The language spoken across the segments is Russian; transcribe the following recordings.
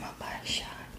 вам обожаю.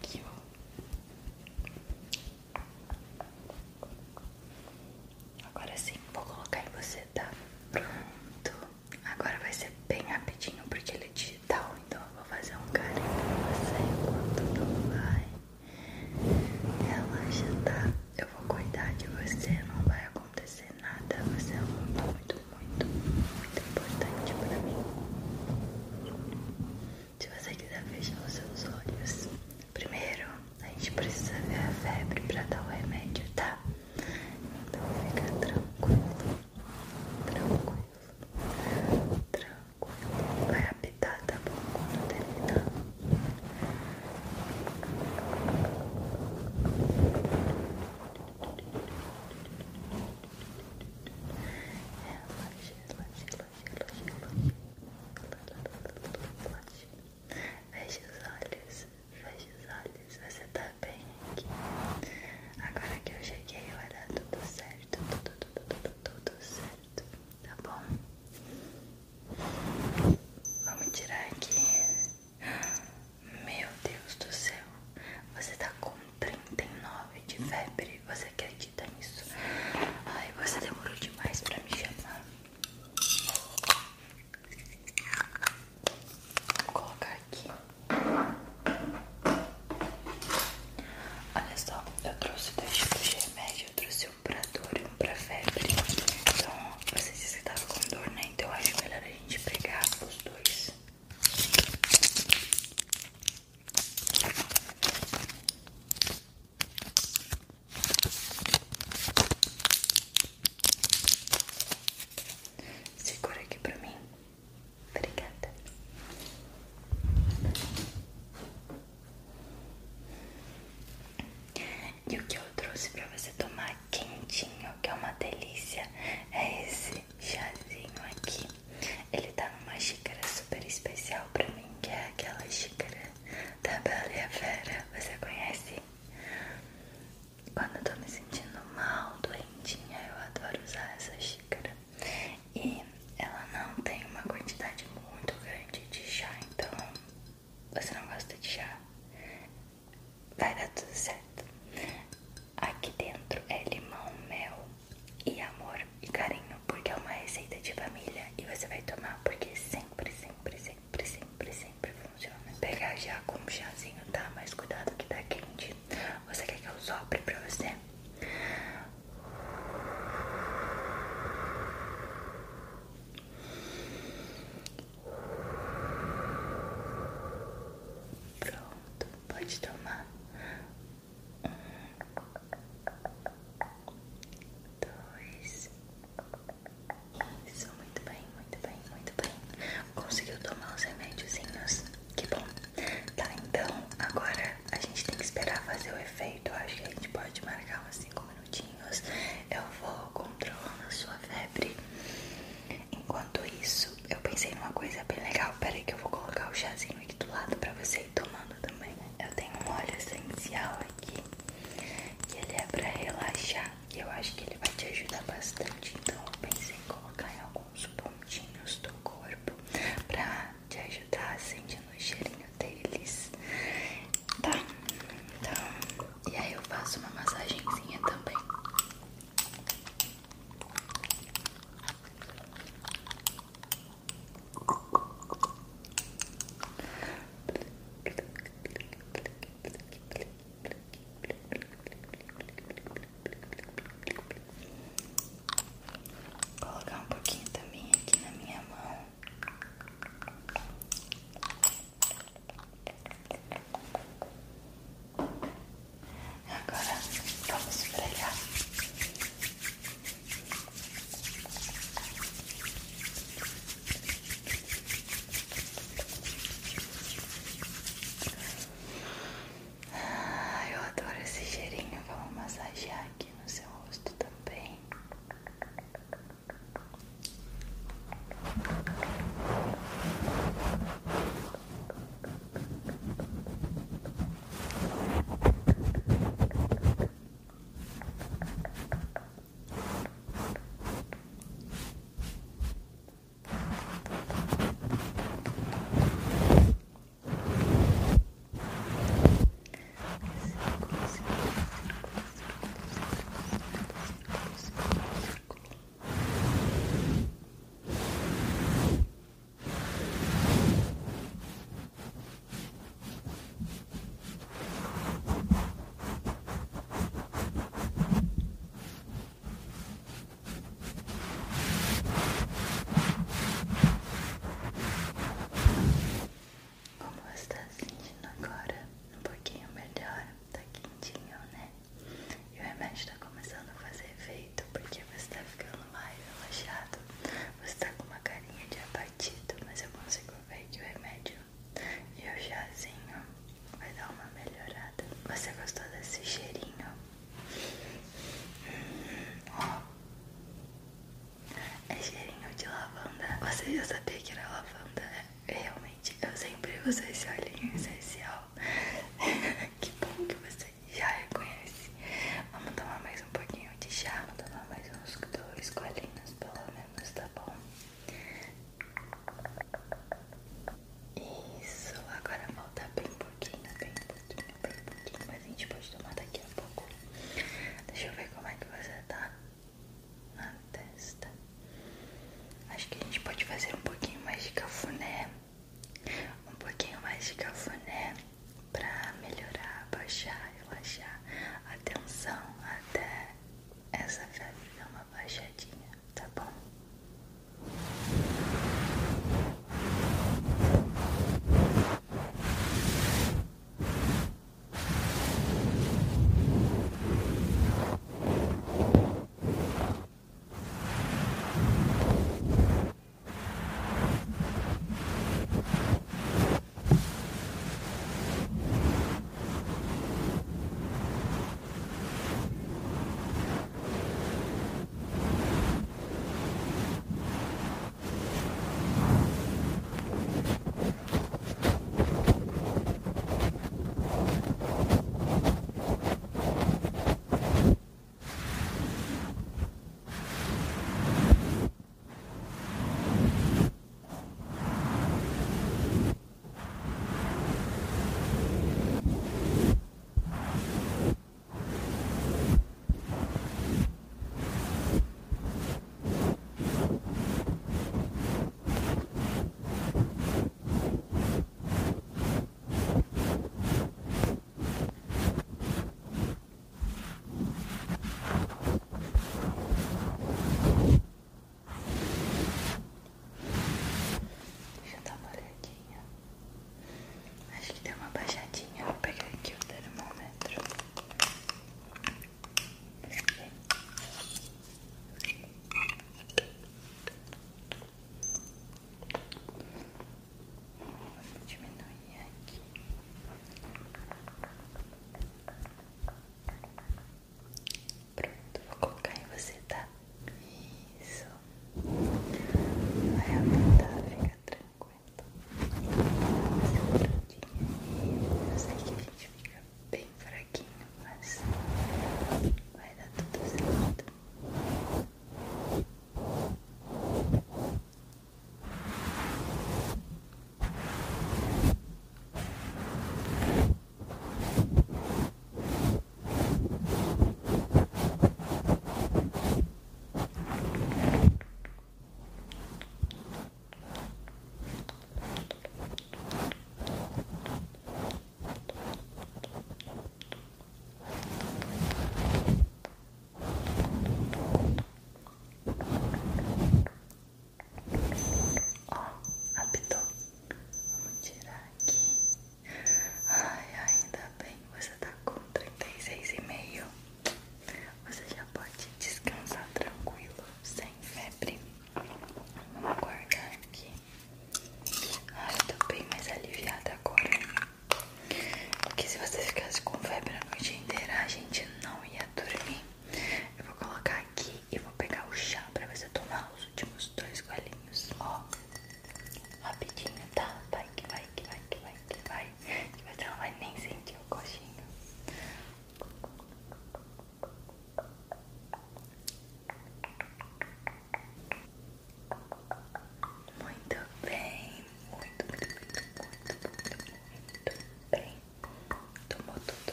不在下里